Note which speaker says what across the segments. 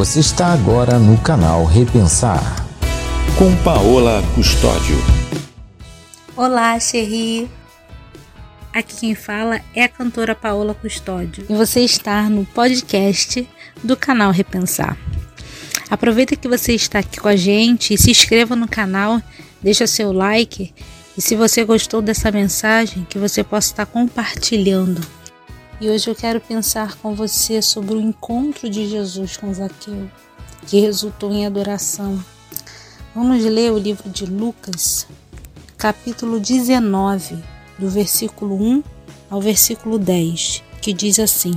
Speaker 1: Você está agora no canal Repensar.
Speaker 2: Com Paola Custódio.
Speaker 3: Olá, Xerri. Aqui quem fala é a cantora Paola Custódio. E você está no podcast do canal Repensar. Aproveita que você está aqui com a gente e se inscreva no canal, deixa seu like e se você gostou dessa mensagem, que você possa estar compartilhando e hoje eu quero pensar com você sobre o encontro de Jesus com Zaqueu, que resultou em adoração. Vamos ler o livro de Lucas, capítulo 19, do versículo 1 ao versículo 10, que diz assim: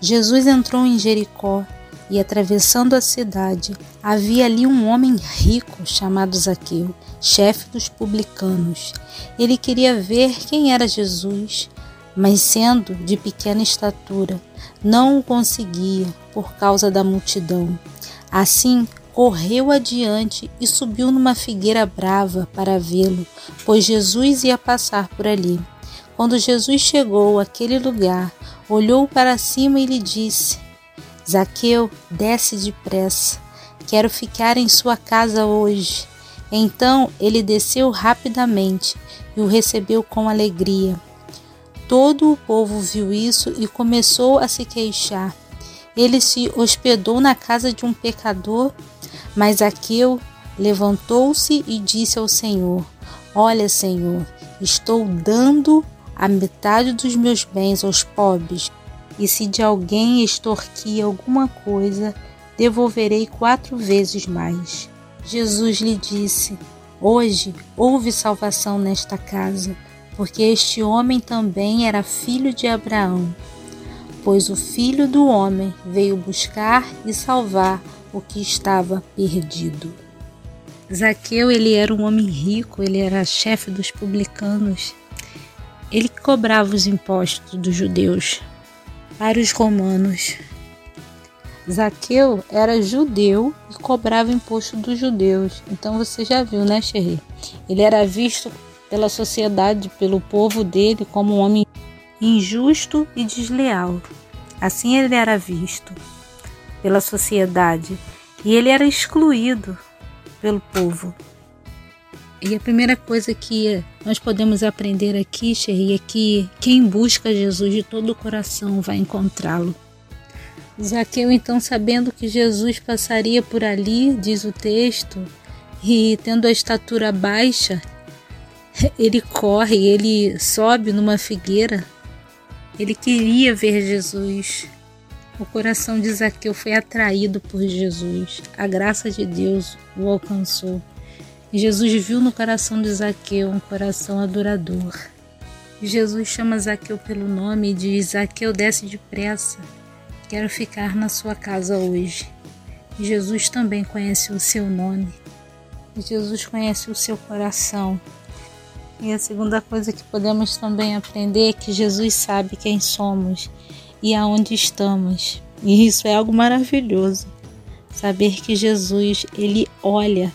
Speaker 3: Jesus entrou em Jericó e, atravessando a cidade, havia ali um homem rico chamado Zaqueu, chefe dos publicanos. Ele queria ver quem era Jesus mas sendo de pequena estatura, não o conseguia por causa da multidão. Assim, correu adiante e subiu numa figueira brava para vê-lo, pois Jesus ia passar por ali. Quando Jesus chegou àquele lugar, olhou para cima e lhe disse: Zaqueu, desce depressa, quero ficar em sua casa hoje. Então ele desceu rapidamente e o recebeu com alegria. Todo o povo viu isso e começou a se queixar. Ele se hospedou na casa de um pecador, mas Aqueu levantou-se e disse ao Senhor: Olha, Senhor, estou dando a metade dos meus bens aos pobres, e se de alguém extorquir alguma coisa, devolverei quatro vezes mais. Jesus lhe disse: Hoje houve salvação nesta casa porque este homem também era filho de Abraão, pois o filho do homem veio buscar e salvar o que estava perdido. Zaqueu, ele era um homem rico, ele era chefe dos publicanos. Ele cobrava os impostos dos judeus para os romanos. Zaqueu era judeu e cobrava imposto dos judeus. Então você já viu, né, Xerri? Ele era visto pela sociedade, pelo povo dele, como um homem injusto e desleal. Assim ele era visto pela sociedade e ele era excluído pelo povo. E a primeira coisa que nós podemos aprender aqui, Xerri, é que quem busca Jesus de todo o coração vai encontrá-lo. Zaqueu, então, sabendo que Jesus passaria por ali, diz o texto, e tendo a estatura baixa, ele corre, ele sobe numa figueira. Ele queria ver Jesus. O coração de Zaqueu foi atraído por Jesus. A graça de Deus o alcançou. Jesus viu no coração de Zaqueu um coração adorador. Jesus chama Zaqueu pelo nome e diz: Zaqueu, desce depressa. Quero ficar na sua casa hoje. Jesus também conhece o seu nome. Jesus conhece o seu coração. E a segunda coisa que podemos também aprender é que Jesus sabe quem somos e aonde estamos. E isso é algo maravilhoso. Saber que Jesus, ele olha,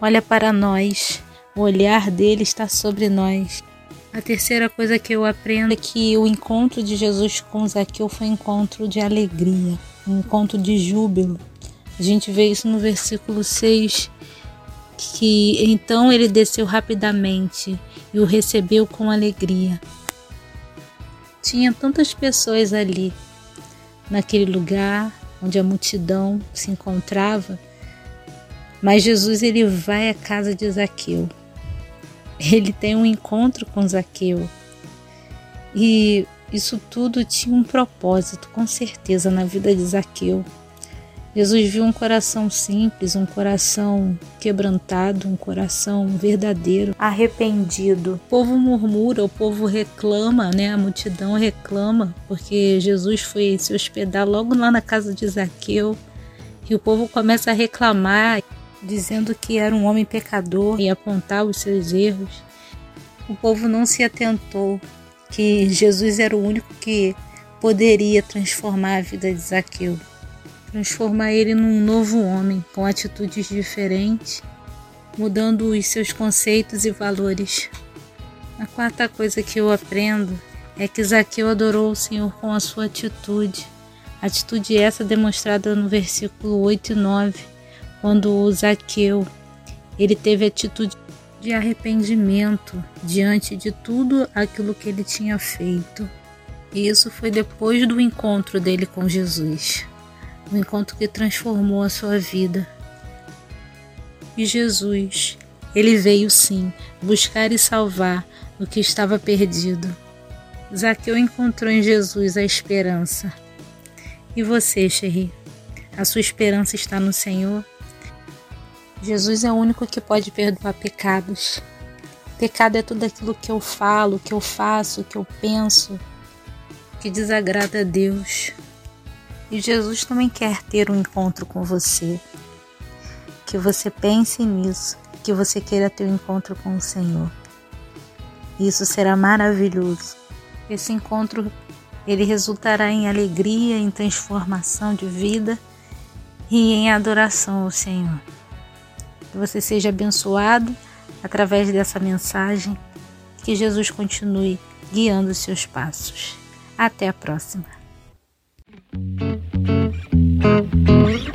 Speaker 3: olha para nós. O olhar dele está sobre nós. A terceira coisa que eu aprendo é que o encontro de Jesus com Zaqueu foi um encontro de alegria, um encontro de júbilo. A gente vê isso no versículo 6 que então ele desceu rapidamente e o recebeu com alegria. Tinha tantas pessoas ali, naquele lugar onde a multidão se encontrava, mas Jesus ele vai à casa de Zaqueu. Ele tem um encontro com Zaqueu. E isso tudo tinha um propósito, com certeza, na vida de Zaqueu. Jesus viu um coração simples, um coração quebrantado, um coração verdadeiro, arrependido. O povo murmura, o povo reclama, né? A multidão reclama, porque Jesus foi se hospedar logo lá na casa de Zaqueu. E o povo começa a reclamar, dizendo que era um homem pecador e apontar os seus erros. O povo não se atentou que Jesus era o único que poderia transformar a vida de Zaqueu transformar ele num novo homem com atitudes diferentes, mudando os seus conceitos e valores. A quarta coisa que eu aprendo é que Zaqueu adorou o Senhor com a sua atitude, Atitude essa demonstrada no versículo 8 e 9, quando o Zaqueu ele teve atitude de arrependimento diante de tudo aquilo que ele tinha feito. E isso foi depois do encontro dele com Jesus, um encontro que transformou a sua vida. E Jesus, ele veio sim buscar e salvar o que estava perdido. Zaqueu encontrou em Jesus a esperança. E você, Xerri? A sua esperança está no Senhor? Jesus é o único que pode perdoar pecados. Pecado é tudo aquilo que eu falo, que eu faço, que eu penso, que desagrada a Deus. E Jesus também quer ter um encontro com você. Que você pense nisso, que você queira ter um encontro com o Senhor. Isso será maravilhoso. Esse encontro ele resultará em alegria, em transformação de vida e em adoração ao Senhor. Que você seja abençoado através dessa mensagem. Que Jesus continue guiando os seus passos. Até a próxima. Thank you.